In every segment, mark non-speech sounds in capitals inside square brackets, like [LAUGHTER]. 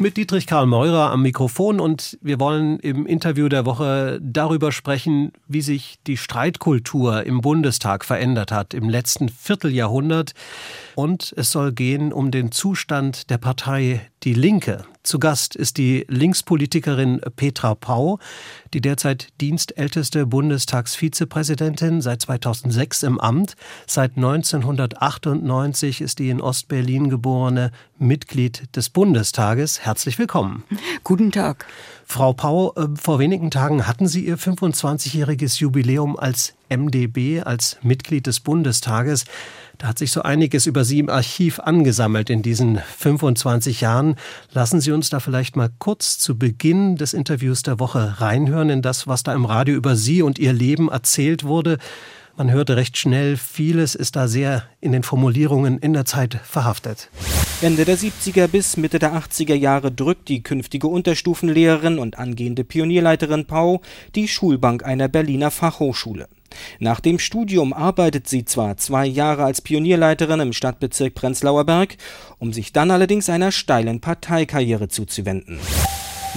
Mit Dietrich Karl Meurer am Mikrofon und wir wollen im Interview der Woche darüber sprechen, wie sich die Streitkultur im Bundestag verändert hat im letzten Vierteljahrhundert. Und es soll gehen um den Zustand der Partei Die Linke. Zu Gast ist die Linkspolitikerin Petra Pau, die derzeit dienstälteste Bundestagsvizepräsidentin, seit 2006 im Amt. Seit 1998 ist die in Ostberlin geborene Mitglied des Bundestages. Herzlich willkommen. Guten Tag. Frau Pau, äh, vor wenigen Tagen hatten Sie Ihr 25-jähriges Jubiläum als MdB, als Mitglied des Bundestages. Da hat sich so einiges über Sie im Archiv angesammelt in diesen 25 Jahren. Lassen Sie uns da vielleicht mal kurz zu Beginn des Interviews der Woche reinhören in das, was da im Radio über Sie und Ihr Leben erzählt wurde. Man hörte recht schnell, vieles ist da sehr in den Formulierungen in der Zeit verhaftet. Ende der 70er bis Mitte der 80er Jahre drückt die künftige Unterstufenlehrerin und angehende Pionierleiterin Pau die Schulbank einer Berliner Fachhochschule. Nach dem Studium arbeitet sie zwar zwei Jahre als Pionierleiterin im Stadtbezirk Prenzlauer Berg, um sich dann allerdings einer steilen Parteikarriere zuzuwenden.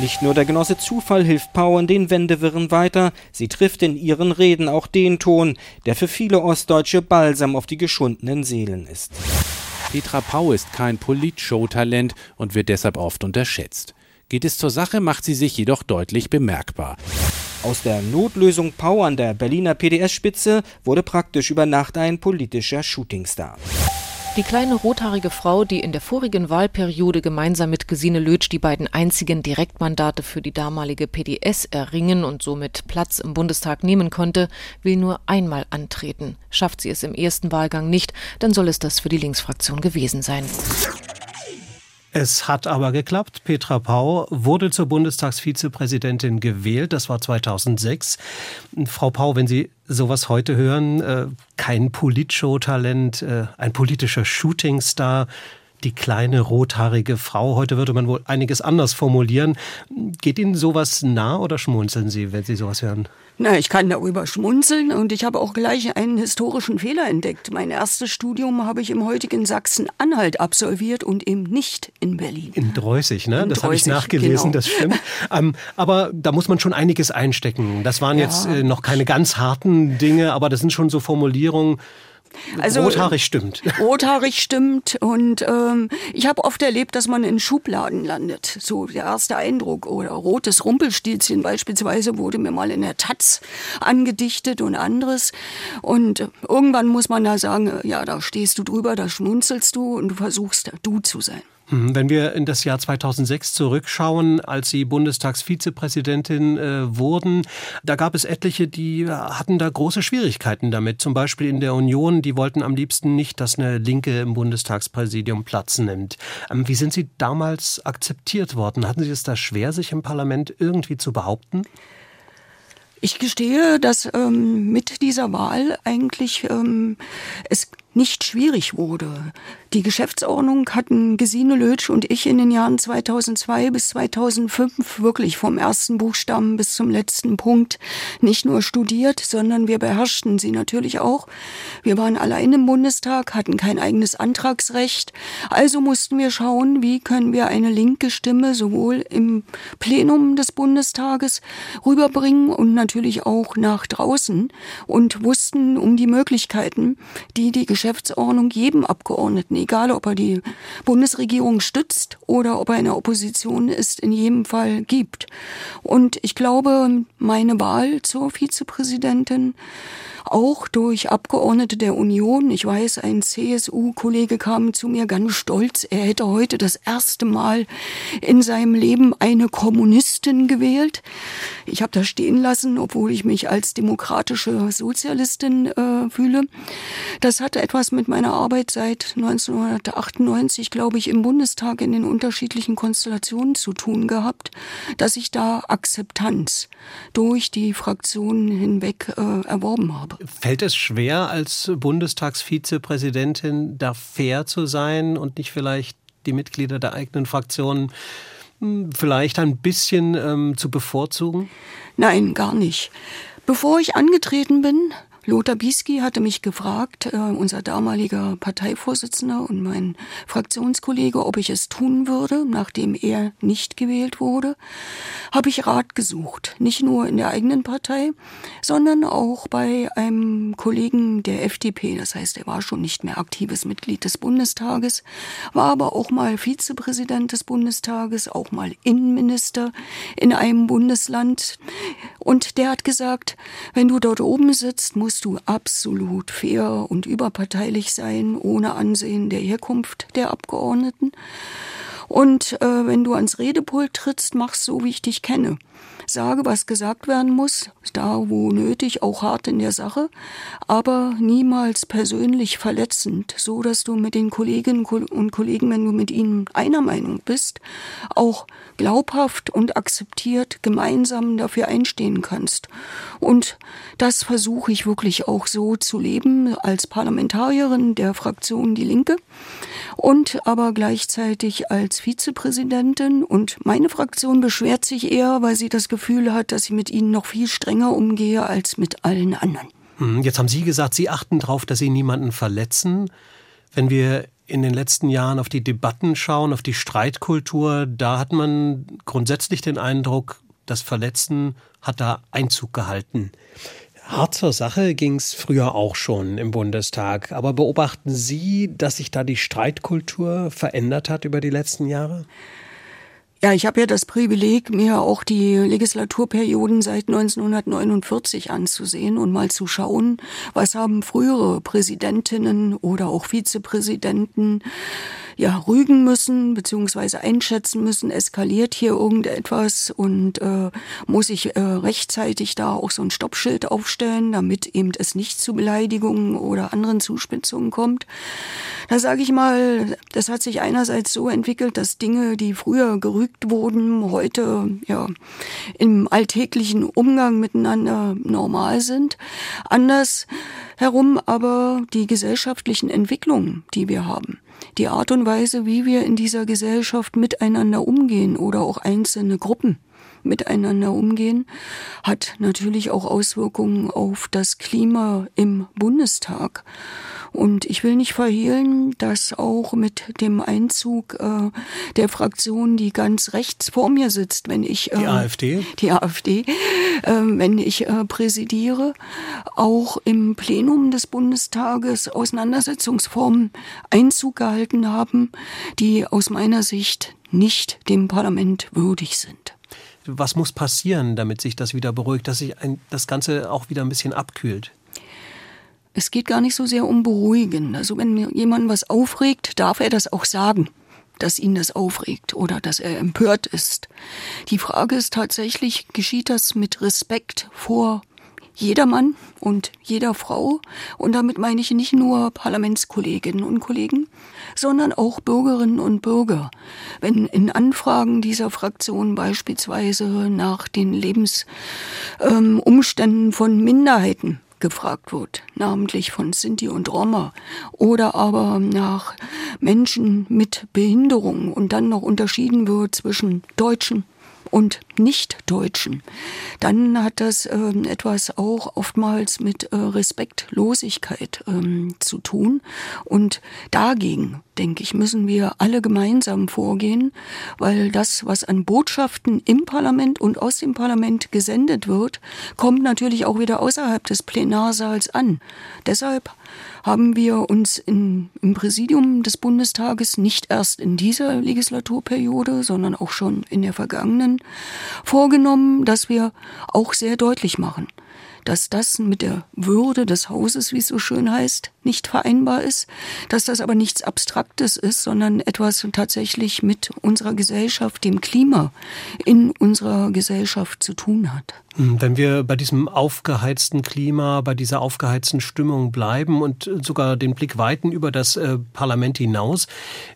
Nicht nur der Genosse Zufall hilft Pau in den Wendewirren weiter, sie trifft in ihren Reden auch den Ton, der für viele Ostdeutsche Balsam auf die geschundenen Seelen ist. Petra Pau ist kein Politshow-Talent und wird deshalb oft unterschätzt. Geht es zur Sache, macht sie sich jedoch deutlich bemerkbar. Aus der Notlösung Pau an der Berliner PDS-Spitze wurde praktisch über Nacht ein politischer Shootingstar. Die kleine rothaarige Frau, die in der vorigen Wahlperiode gemeinsam mit Gesine Lötsch die beiden einzigen Direktmandate für die damalige PDS erringen und somit Platz im Bundestag nehmen konnte, will nur einmal antreten. Schafft sie es im ersten Wahlgang nicht, dann soll es das für die Linksfraktion gewesen sein. Es hat aber geklappt. Petra Pau wurde zur Bundestagsvizepräsidentin gewählt. Das war 2006. Frau Pau, wenn Sie sowas heute hören, äh, kein Politshow-Talent, äh, ein politischer Shootingstar, die kleine rothaarige Frau. Heute würde man wohl einiges anders formulieren. Geht Ihnen sowas nah oder schmunzeln Sie, wenn Sie sowas hören? Na, ich kann darüber schmunzeln und ich habe auch gleich einen historischen Fehler entdeckt. Mein erstes Studium habe ich im heutigen Sachsen-Anhalt absolviert und eben nicht in Berlin. In Dreußig, ne? In das habe ich nachgelesen, genau. das stimmt. ähm, aber da muss man schon einiges einstecken. Das waren ja. jetzt äh, noch keine ganz harten Dinge, aber das sind schon so Formulierungen, also, rothaarig stimmt. [LAUGHS] Rothaarig stimmt. Und ähm, ich habe oft erlebt, dass man in Schubladen landet. So der erste Eindruck. Oder rotes Rumpelstilzchen beispielsweise wurde mir mal in der Taz angedichtet und anderes. Und irgendwann muss man da sagen, ja, da stehst du drüber, da schmunzelst du und du versuchst du zu sein. Mhm, wenn wir in das Jahr 2006 zurückschauen, als Sie Bundestagsvizepräsidentin äh, wurden, da gab es etliche, die hatten da große Schwierigkeiten damit. Zum Beispiel in der Union, die wollten am liebsten nicht, dass eine Linke im Bundestagspräsidium Platz nimmt. Ähm, wie sind Sie damals akzeptiert worden? Hatten Sie es da schwer, sich im Parlament irgendwie zu behaupten? Ich gestehe, dass ähm, mit dieser Wahl eigentlich ähm, es nicht schwierig wurde. Die Geschäftsordnung hatten Gesine Lötsch und ich in den Jahren 2002 bis 2005 wirklich vom ersten Buchstaben bis zum letzten Punkt nicht nur studiert, sondern wir beherrschten sie natürlich auch. Wir waren allein im Bundestag, hatten kein eigenes Antragsrecht. Also mussten wir schauen, wie können wir eine linke Stimme sowohl im Plenum des Bundestages rüberbringen und natürlich auch nach draußen und wussten um die Möglichkeiten, die die Geschäftsordnung jedem Abgeordneten, egal ob er die Bundesregierung stützt oder ob er in der Opposition ist, in jedem Fall gibt. Und ich glaube, meine Wahl zur Vizepräsidentin auch durch Abgeordnete der Union. Ich weiß, ein CSU-Kollege kam zu mir ganz stolz, er hätte heute das erste Mal in seinem Leben eine Kommunistin gewählt. Ich habe das stehen lassen, obwohl ich mich als demokratische Sozialistin äh, fühle. Das hatte etwas mit meiner Arbeit seit 1998, glaube ich, im Bundestag in den unterschiedlichen Konstellationen zu tun gehabt, dass ich da Akzeptanz durch die Fraktionen hinweg äh, erworben habe. Fällt es schwer, als Bundestagsvizepräsidentin da fair zu sein und nicht vielleicht die Mitglieder der eigenen Fraktion hm, vielleicht ein bisschen ähm, zu bevorzugen? Nein, gar nicht. Bevor ich angetreten bin, Lothar Bieski hatte mich gefragt, äh, unser damaliger Parteivorsitzender und mein Fraktionskollege, ob ich es tun würde, nachdem er nicht gewählt wurde. Habe ich Rat gesucht, nicht nur in der eigenen Partei, sondern auch bei einem Kollegen der FDP. Das heißt, er war schon nicht mehr aktives Mitglied des Bundestages, war aber auch mal Vizepräsident des Bundestages, auch mal Innenminister in einem Bundesland. Und der hat gesagt, wenn du dort oben sitzt, musst musst du absolut fair und überparteilich sein, ohne Ansehen der Herkunft der Abgeordneten. Und äh, wenn du ans Redepult trittst, mach so, wie ich dich kenne. Sage, was gesagt werden muss, da wo nötig, auch hart in der Sache, aber niemals persönlich verletzend, so dass du mit den Kolleginnen und Kollegen, wenn du mit ihnen einer Meinung bist, auch glaubhaft und akzeptiert gemeinsam dafür einstehen kannst. Und das versuche ich wirklich auch so zu leben als Parlamentarierin der Fraktion Die Linke und aber gleichzeitig als Vizepräsidentin. Und meine Fraktion beschwert sich eher, weil sie das Gefühl hat, dass ich mit ihnen noch viel strenger umgehe als mit allen anderen. Hm, jetzt haben Sie gesagt, Sie achten darauf, dass Sie niemanden verletzen. Wenn wir in den letzten Jahren auf die Debatten schauen, auf die Streitkultur, da hat man grundsätzlich den Eindruck, das Verletzen hat da Einzug gehalten. Hart zur Sache ging es früher auch schon im Bundestag. Aber beobachten Sie, dass sich da die Streitkultur verändert hat über die letzten Jahre? Ja, ich habe ja das Privileg, mir auch die Legislaturperioden seit 1949 anzusehen und mal zu schauen, was haben frühere Präsidentinnen oder auch Vizepräsidenten ja rügen müssen beziehungsweise einschätzen müssen, eskaliert hier irgendetwas und äh, muss ich äh, rechtzeitig da auch so ein Stoppschild aufstellen, damit eben es nicht zu Beleidigungen oder anderen Zuspitzungen kommt. Da sage ich mal, das hat sich einerseits so entwickelt, dass Dinge, die früher gerügt wurden, heute ja im alltäglichen Umgang miteinander normal sind. Anders herum aber die gesellschaftlichen Entwicklungen, die wir haben die Art und Weise, wie wir in dieser Gesellschaft miteinander umgehen oder auch einzelne Gruppen miteinander umgehen, hat natürlich auch Auswirkungen auf das Klima im Bundestag. Und ich will nicht verhehlen, dass auch mit dem Einzug äh, der Fraktion, die ganz rechts vor mir sitzt, wenn ich äh, die AfD, die AfD, äh, wenn ich äh, präsidiere, auch im Plenum des Bundestages Auseinandersetzungsformen Einzug gehalten haben, die aus meiner Sicht nicht dem Parlament würdig sind. Was muss passieren, damit sich das wieder beruhigt, dass sich ein, das Ganze auch wieder ein bisschen abkühlt? Es geht gar nicht so sehr um Beruhigen. Also wenn jemand was aufregt, darf er das auch sagen, dass ihn das aufregt oder dass er empört ist. Die Frage ist tatsächlich, geschieht das mit Respekt vor jeder Mann und jeder Frau. Und damit meine ich nicht nur Parlamentskolleginnen und Kollegen, sondern auch Bürgerinnen und Bürger. Wenn in Anfragen dieser Fraktion beispielsweise nach den Lebensumständen ähm, von Minderheiten gefragt wird, namentlich von Sinti und Roma oder aber nach Menschen mit Behinderung und dann noch unterschieden wird zwischen Deutschen und Nicht-Deutschen, dann hat das ähm, etwas auch oftmals mit äh, Respektlosigkeit ähm, zu tun. Und dagegen, denke ich, müssen wir alle gemeinsam vorgehen, weil das, was an Botschaften im Parlament und aus dem Parlament gesendet wird, kommt natürlich auch wieder außerhalb des Plenarsaals an. Deshalb haben wir uns in, im Präsidium des Bundestages nicht erst in dieser Legislaturperiode, sondern auch schon in der vergangenen vorgenommen, dass wir auch sehr deutlich machen, dass das mit der Würde des Hauses, wie es so schön heißt, nicht vereinbar ist, dass das aber nichts Abstraktes ist, sondern etwas tatsächlich mit unserer Gesellschaft, dem Klima in unserer Gesellschaft zu tun hat. Hm, wenn wir bei diesem aufgeheizten Klima, bei dieser aufgeheizten Stimmung bleiben und sogar den Blick weiten über das äh, Parlament hinaus,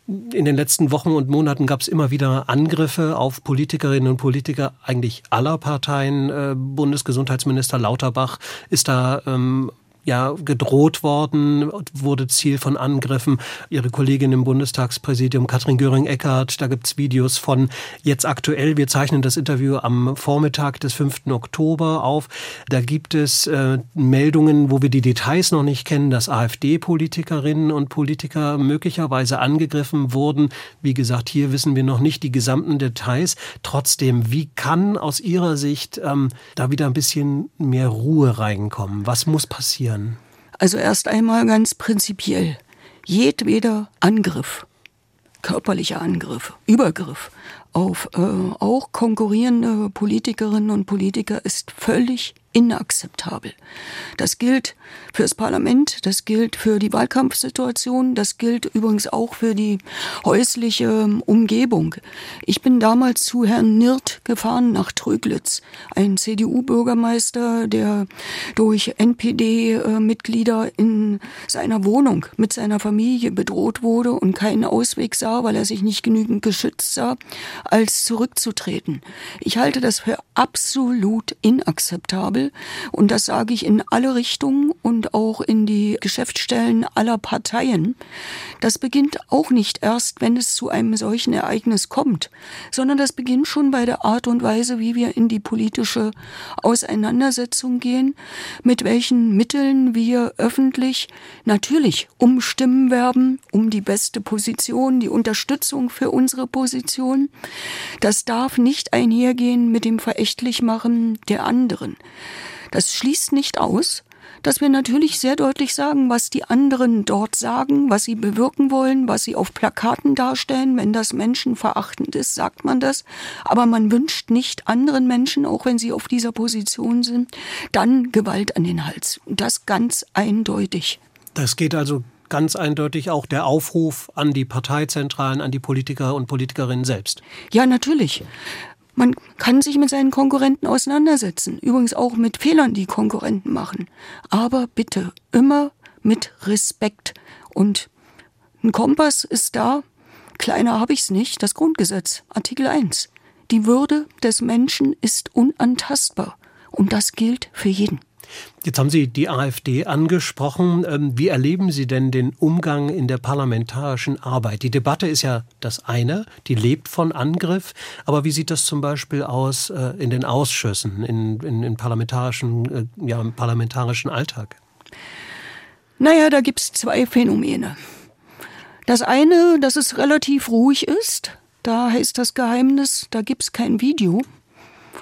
in den letzten Wochen und Monaten gab es immer wieder Angriffe auf Politikerinnen und Politiker eigentlich aller Parteien. Äh, Bundesgesundheitsminister Lauterbach ist da ähm, ja gedroht worden, wurde Ziel von Angriffen. Ihre Kollegin im Bundestagspräsidium, Katrin Göring-Eckardt, da gibt's Videos von jetzt aktuell. Wir zeichnen das Interview am Vormittag des 5. Oktober auf. Da gibt es äh, Meldungen, wo wir die Details noch nicht kennen, dass AfD-Politikerinnen und Politiker möglicherweise angegriffen wurden. Wie gesagt, hier wissen wir noch nicht die gesamten Details. Trotzdem, wie kann aus Ihrer Sicht ähm, da wieder ein bisschen mehr Ruhe reinkommen? Was muss passieren? Also erst einmal ganz prinzipiell. Jedweder Angriff, körperlicher Angriff, Übergriff auf äh, auch konkurrierende Politikerinnen und Politiker ist völlig inakzeptabel. Das gilt fürs Parlament, das gilt für die Wahlkampfsituation, das gilt übrigens auch für die häusliche ähm, Umgebung. Ich bin damals zu Herrn Nirt gefahren nach Tröglitz, ein CDU-Bürgermeister, der durch NPD-Mitglieder in seiner Wohnung mit seiner Familie bedroht wurde und keinen Ausweg sah, weil er sich nicht genügend geschützt sah, als zurückzutreten. Ich halte das für absolut inakzeptabel und das sage ich in alle Richtungen und auch in die Geschäftsstellen aller Parteien. Das beginnt auch nicht erst, wenn es zu einem solchen Ereignis kommt, sondern das beginnt schon bei der Art und Weise, wie wir in die politische Auseinandersetzung gehen, mit welchen Mitteln wir öffentlich natürlich um Stimmen werben, um die beste Position, die Unterstützung für unsere Position. Das darf nicht einhergehen mit dem Verächtlichmachen der anderen. Das schließt nicht aus, dass wir natürlich sehr deutlich sagen, was die anderen dort sagen, was sie bewirken wollen, was sie auf Plakaten darstellen. Wenn das menschenverachtend ist, sagt man das. Aber man wünscht nicht anderen Menschen, auch wenn sie auf dieser Position sind, dann Gewalt an den Hals. Und das ganz eindeutig. Das geht also ganz eindeutig auch der Aufruf an die Parteizentralen, an die Politiker und Politikerinnen selbst. Ja, natürlich. Man kann sich mit seinen Konkurrenten auseinandersetzen, übrigens auch mit Fehlern, die Konkurrenten machen. Aber bitte immer mit Respekt. Und ein Kompass ist da, kleiner habe ich es nicht, das Grundgesetz, Artikel 1. Die Würde des Menschen ist unantastbar. Und das gilt für jeden. Jetzt haben Sie die AfD angesprochen. Ähm, wie erleben Sie denn den Umgang in der parlamentarischen Arbeit? Die Debatte ist ja das eine, die lebt von Angriff. Aber wie sieht das zum Beispiel aus äh, in den Ausschüssen, in, in, in parlamentarischen, äh, ja, im parlamentarischen Alltag? Naja, da gibt es zwei Phänomene. Das eine, dass es relativ ruhig ist. Da heißt das Geheimnis, da gibt es kein Video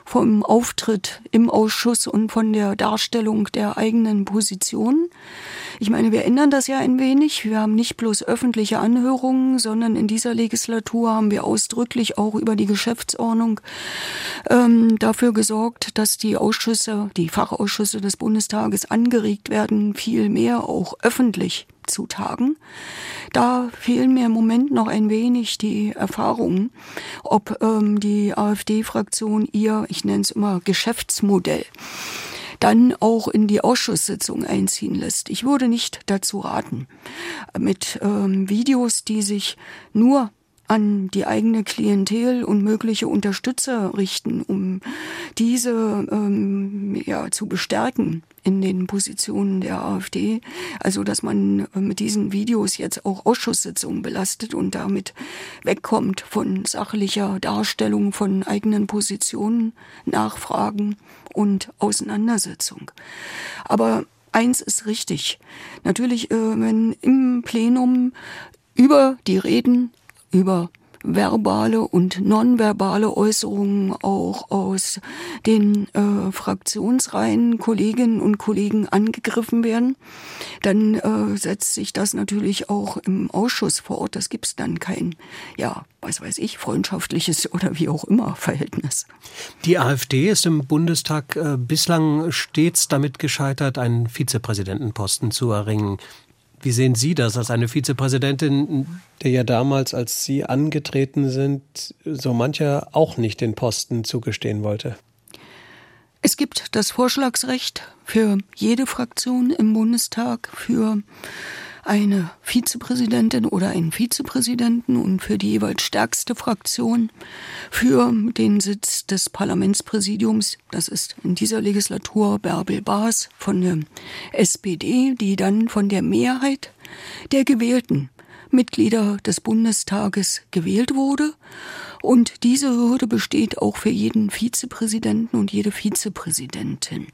vom Auftritt im Ausschuss und von der Darstellung der eigenen Position. Ich meine, wir ändern das ja ein wenig. Wir haben nicht bloß öffentliche Anhörungen, sondern in dieser Legislatur haben wir ausdrücklich auch über die Geschäftsordnung ähm, dafür gesorgt, dass die Ausschüsse, die Fachausschüsse des Bundestages angeregt werden, viel mehr auch öffentlich zu tagen. Da fehlen mir im Moment noch ein wenig die Erfahrungen, ob ähm, die AfD-Fraktion ihr, ich nenne es immer Geschäftsmodell, dann auch in die Ausschusssitzung einziehen lässt. Ich würde nicht dazu raten, mit ähm, Videos, die sich nur an die eigene Klientel und mögliche Unterstützer richten, um diese ähm, ja, zu bestärken in den Positionen der AfD. Also, dass man äh, mit diesen Videos jetzt auch Ausschusssitzungen belastet und damit wegkommt von sachlicher Darstellung von eigenen Positionen, Nachfragen und Auseinandersetzung. Aber eins ist richtig. Natürlich, äh, wenn im Plenum über die Reden über verbale und nonverbale Äußerungen auch aus den äh, Fraktionsreihen Kolleginnen und Kollegen angegriffen werden, dann äh, setzt sich das natürlich auch im Ausschuss fort. Das gibt's dann kein, ja, was weiß ich, freundschaftliches oder wie auch immer Verhältnis. Die AfD ist im Bundestag äh, bislang stets damit gescheitert, einen Vizepräsidentenposten zu erringen. Wie sehen Sie das als eine Vizepräsidentin, der ja damals, als Sie angetreten sind, so mancher auch nicht den Posten zugestehen wollte? Es gibt das Vorschlagsrecht für jede Fraktion im Bundestag für eine Vizepräsidentin oder einen Vizepräsidenten und für die jeweils stärkste Fraktion für den Sitz des Parlamentspräsidiums, das ist in dieser Legislatur Bärbel Baas von der SPD, die dann von der Mehrheit der gewählten Mitglieder des Bundestages gewählt wurde. Und diese Hürde besteht auch für jeden Vizepräsidenten und jede Vizepräsidentin.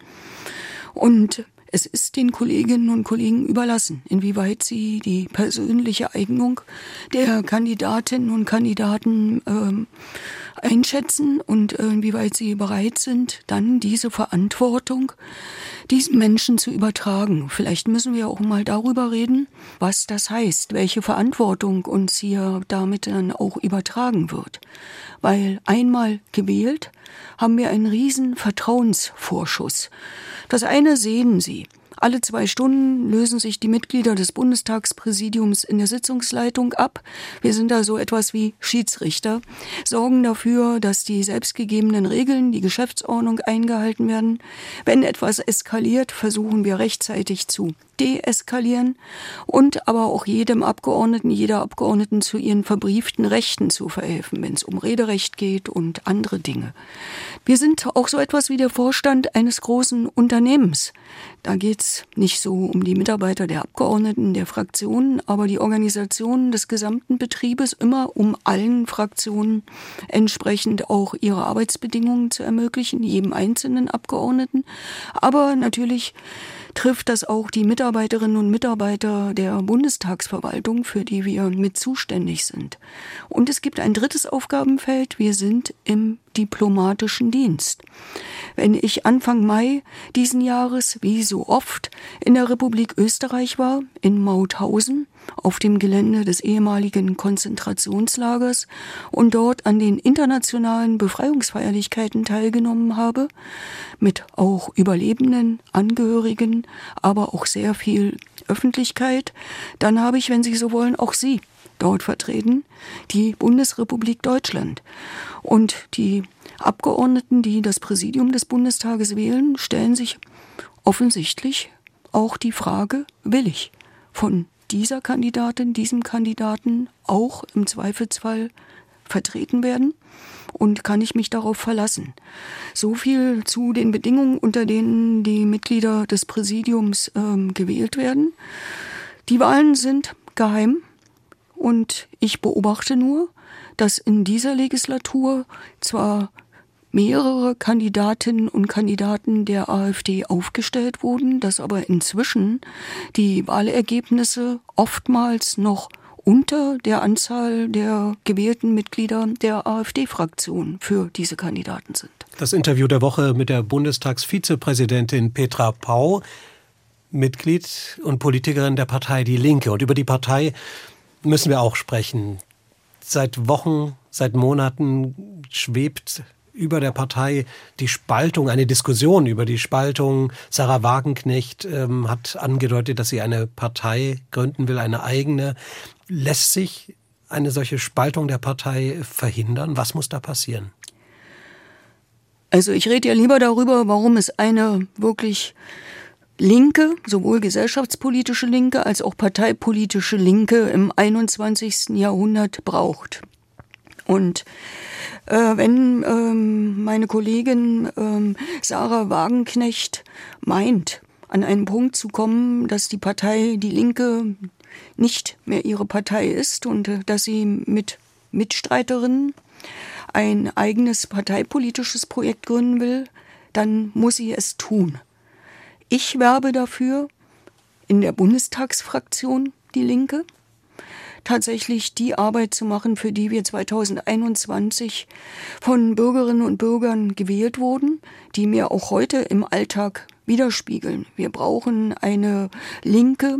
Und es ist den Kolleginnen und Kollegen überlassen, inwieweit sie die persönliche Eignung der Kandidatinnen und Kandidaten ähm, einschätzen und äh, inwieweit sie bereit sind, dann diese Verantwortung diesen Menschen zu übertragen. Vielleicht müssen wir auch mal darüber reden, was das heißt, welche Verantwortung uns hier damit dann auch übertragen wird. Weil einmal gewählt haben wir einen riesen Vertrauensvorschuss. Das eine sehen Sie. Alle zwei Stunden lösen sich die Mitglieder des Bundestagspräsidiums in der Sitzungsleitung ab. Wir sind da so etwas wie Schiedsrichter, sorgen dafür, dass die selbstgegebenen Regeln, die Geschäftsordnung eingehalten werden. Wenn etwas eskaliert, versuchen wir rechtzeitig zu deeskalieren und aber auch jedem Abgeordneten, jeder Abgeordneten zu ihren verbrieften Rechten zu verhelfen, wenn es um Rederecht geht und andere Dinge. Wir sind auch so etwas wie der Vorstand eines großen Unternehmens. Da geht's nicht so um die Mitarbeiter der Abgeordneten, der Fraktionen, aber die Organisation des gesamten Betriebes immer um allen Fraktionen entsprechend auch ihre Arbeitsbedingungen zu ermöglichen, jedem einzelnen Abgeordneten, aber natürlich trifft das auch die Mitarbeiterinnen und Mitarbeiter der Bundestagsverwaltung, für die wir mit zuständig sind. Und es gibt ein drittes Aufgabenfeld. Wir sind im diplomatischen Dienst. Wenn ich Anfang Mai diesen Jahres, wie so oft, in der Republik Österreich war, in Mauthausen, auf dem Gelände des ehemaligen Konzentrationslagers und dort an den internationalen Befreiungsfeierlichkeiten teilgenommen habe, mit auch Überlebenden, Angehörigen, aber auch sehr viel Öffentlichkeit, dann habe ich, wenn Sie so wollen, auch Sie dort vertreten, die Bundesrepublik Deutschland. Und die Abgeordneten, die das Präsidium des Bundestages wählen, stellen sich offensichtlich auch die Frage, will ich von dieser Kandidatin, diesem Kandidaten auch im Zweifelsfall vertreten werden? Und kann ich mich darauf verlassen? So viel zu den Bedingungen, unter denen die Mitglieder des Präsidiums ähm, gewählt werden. Die Wahlen sind geheim und ich beobachte nur, dass in dieser Legislatur zwar mehrere Kandidatinnen und Kandidaten der AfD aufgestellt wurden, dass aber inzwischen die Wahlergebnisse oftmals noch unter der Anzahl der gewählten Mitglieder der AfD-Fraktion für diese Kandidaten sind. Das Interview der Woche mit der Bundestagsvizepräsidentin Petra Pau, Mitglied und Politikerin der Partei Die Linke. Und über die Partei müssen wir auch sprechen. Seit Wochen, seit Monaten schwebt über der Partei die Spaltung, eine Diskussion über die Spaltung. Sarah Wagenknecht ähm, hat angedeutet, dass sie eine Partei gründen will, eine eigene. Lässt sich eine solche Spaltung der Partei verhindern? Was muss da passieren? Also ich rede ja lieber darüber, warum es eine wirklich Linke, sowohl gesellschaftspolitische Linke als auch parteipolitische Linke im 21. Jahrhundert braucht. Und äh, wenn ähm, meine Kollegin ähm, Sarah Wagenknecht meint, an einen Punkt zu kommen, dass die Partei Die Linke nicht mehr ihre Partei ist und äh, dass sie mit Mitstreiterinnen ein eigenes parteipolitisches Projekt gründen will, dann muss sie es tun. Ich werbe dafür in der Bundestagsfraktion Die Linke tatsächlich die Arbeit zu machen, für die wir 2021 von Bürgerinnen und Bürgern gewählt wurden, die mir auch heute im Alltag widerspiegeln. Wir brauchen eine Linke,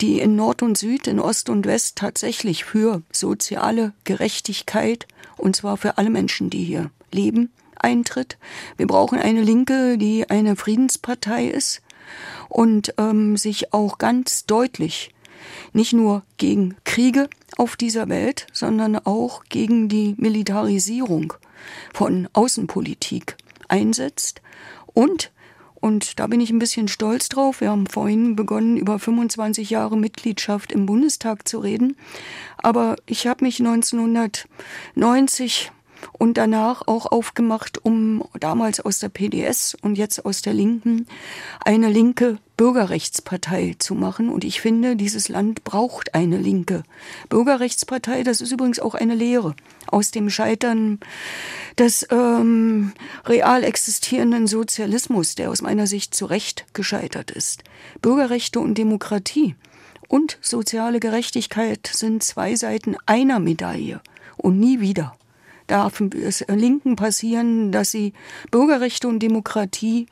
die in Nord und Süd, in Ost und West tatsächlich für soziale Gerechtigkeit, und zwar für alle Menschen, die hier leben, eintritt. Wir brauchen eine Linke, die eine Friedenspartei ist und ähm, sich auch ganz deutlich nicht nur gegen Kriege auf dieser Welt, sondern auch gegen die Militarisierung von Außenpolitik einsetzt und Und da bin ich ein bisschen stolz drauf. Wir haben vorhin begonnen, über 25 Jahre Mitgliedschaft im Bundestag zu reden. Aber ich habe mich 1990 und danach auch aufgemacht, um damals aus der PDS und jetzt aus der Linken eine linke Bürgerrechtspartei zu machen. Und ich finde, dieses Land braucht eine linke Bürgerrechtspartei. Das ist übrigens auch eine Lehre aus dem Scheitern des ähm, real existierenden Sozialismus, der aus meiner Sicht zu Recht gescheitert ist. Bürgerrechte und Demokratie und soziale Gerechtigkeit sind zwei Seiten einer Medaille und nie wieder darf es Linken passieren, dass sie Bürgerrechte und Demokratie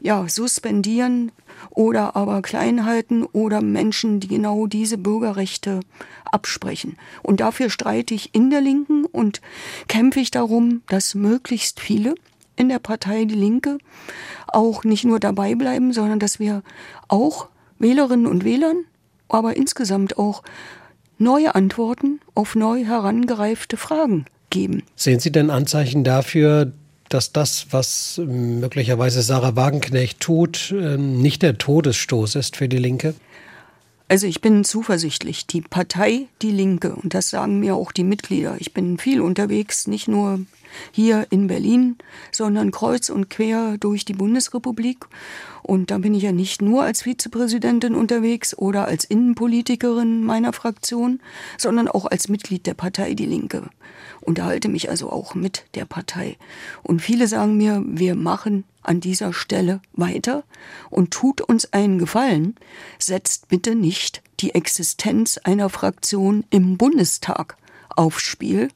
ja suspendieren oder aber klein halten oder Menschen, die genau diese Bürgerrechte absprechen. Und dafür streite ich in der Linken und kämpfe ich darum, dass möglichst viele in der Partei Die Linke auch nicht nur dabei bleiben, sondern dass wir auch Wählerinnen und Wählern, aber insgesamt auch neue Antworten auf neu herangereifte Fragen geben. Sehen Sie denn Anzeichen dafür, dass das, was möglicherweise Sarah Wagenknecht tut, ähm, nicht der Todesstoß ist für die Linke? Also ich bin zuversichtlich. Die Partei Die Linke, und das sagen mir auch die Mitglieder, ich bin viel unterwegs, nicht nur hier in Berlin, sondern kreuz und quer durch die Bundesrepublik. Und da bin ich ja nicht nur als Vizepräsidentin unterwegs oder als Innenpolitikerin meiner Fraktion, sondern auch als Mitglied der Partei Die Linke. Unterhalte mich also auch mit der Partei. Und viele sagen mir, wir machen an dieser Stelle weiter und tut uns einen Gefallen, setzt bitte nicht die Existenz einer Fraktion im Bundestag aufs Spiel,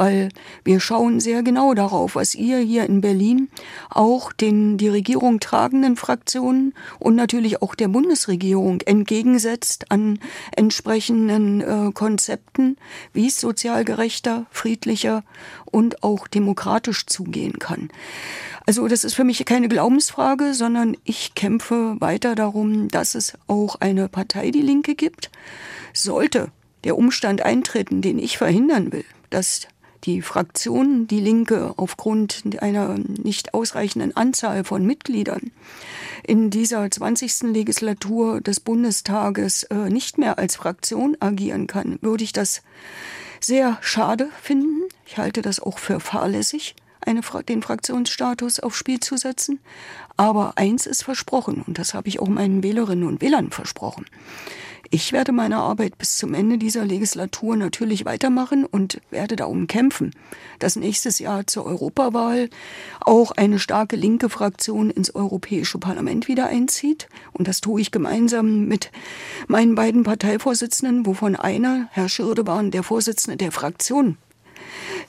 weil wir schauen sehr genau darauf, was ihr hier in Berlin auch den die Regierung tragenden Fraktionen und natürlich auch der Bundesregierung entgegensetzt an entsprechenden äh, Konzepten, wie es sozial gerechter, friedlicher und auch demokratisch zugehen kann. Also das ist für mich keine Glaubensfrage, sondern ich kämpfe weiter darum, dass es auch eine Partei Die Linke gibt. Sollte der Umstand eintreten, den ich verhindern will, dass die Fraktion Die Linke aufgrund einer nicht ausreichenden Anzahl von Mitgliedern in dieser 20. Legislatur des Bundestages äh, nicht mehr als Fraktion agieren kann, würde ich das sehr schade finden. Ich halte das auch für fahrlässig, eine, den Fraktionsstatus aufs Spiel zu setzen. Aber eins ist versprochen, und das habe ich auch meinen Wählerinnen und Wählern versprochen. Ich werde meine Arbeit bis zum Ende dieser Legislatur natürlich weitermachen und werde darum kämpfen, dass nächstes Jahr zur Europawahl auch eine starke linke Fraktion ins Europäische Parlament wieder einzieht. Und das tue ich gemeinsam mit meinen beiden Parteivorsitzenden, wovon einer, Herr Schirdewan, der Vorsitzende der Fraktion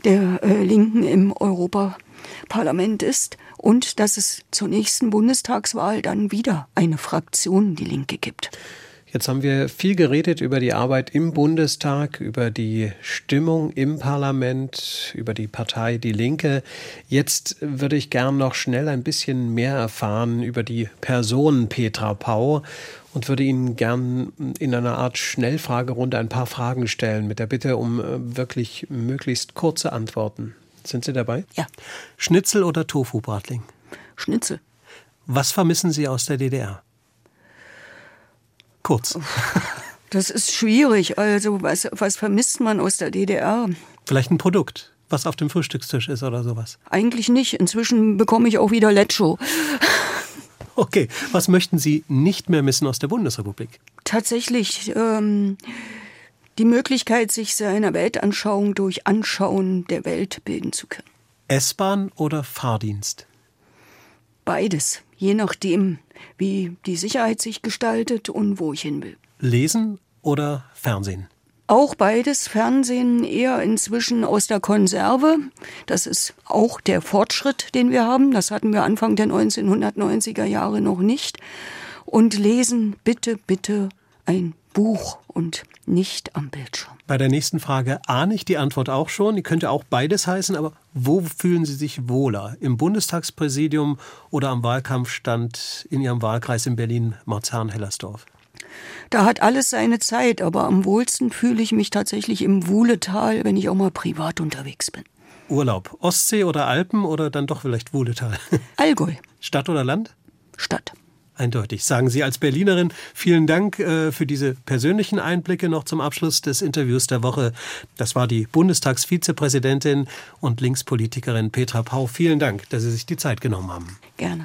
der äh, Linken im Europaparlament ist und dass es zur nächsten Bundestagswahl dann wieder eine Fraktion, die Linke gibt. Jetzt haben wir viel geredet über die Arbeit im Bundestag, über die Stimmung im Parlament, über die Partei Die Linke. Jetzt würde ich gern noch schnell ein bisschen mehr erfahren über die Person Petra Pau und würde Ihnen gern in einer Art Schnellfragerunde ein paar Fragen stellen, mit der Bitte um äh, wirklich möglichst kurze Antworten. Sind Sie dabei? Ja. Schnitzel oder Tofu-Bratling? Schnitzel. Was vermissen Sie aus der DDR? Kurz. Das ist schwierig. Also, was, was vermisst man aus der DDR? Vielleicht ein Produkt, was auf dem Frühstückstisch ist oder sowas. Eigentlich nicht. Inzwischen bekomme ich auch wieder Lecho. Okay, was möchten Sie nicht mehr missen aus der Bundesrepublik? Tatsächlich ähm, die Möglichkeit, sich seiner Weltanschauung durch Anschauen der Welt bilden zu können. S-Bahn oder Fahrdienst? Beides, je nachdem, wie die Sicherheit sich gestaltet und wo ich hin will. Lesen oder Fernsehen? Auch beides. Fernsehen eher inzwischen aus der Konserve. Das ist auch der Fortschritt, den wir haben. Das hatten wir Anfang der 1990er Jahre noch nicht. Und lesen bitte, bitte ein Buch und nicht am Bildschirm. Bei der nächsten Frage ahne ich die Antwort auch schon. Die könnte auch beides heißen, aber wo fühlen Sie sich wohler? Im Bundestagspräsidium oder am Wahlkampfstand in Ihrem Wahlkreis in Berlin-Marzahn-Hellersdorf? Da hat alles seine Zeit, aber am wohlsten fühle ich mich tatsächlich im Wuhletal, wenn ich auch mal privat unterwegs bin. Urlaub, Ostsee oder Alpen oder dann doch vielleicht Wuhletal? [LAUGHS] Allgäu. Stadt oder Land? statt. Eindeutig. Sagen Sie als Berlinerin vielen Dank äh, für diese persönlichen Einblicke noch zum Abschluss des Interviews der Woche. Das war die Bundestagsvizepräsidentin und Linkspolitikerin Petra Pau. Vielen Dank, dass Sie sich die Zeit genommen haben. Gerne.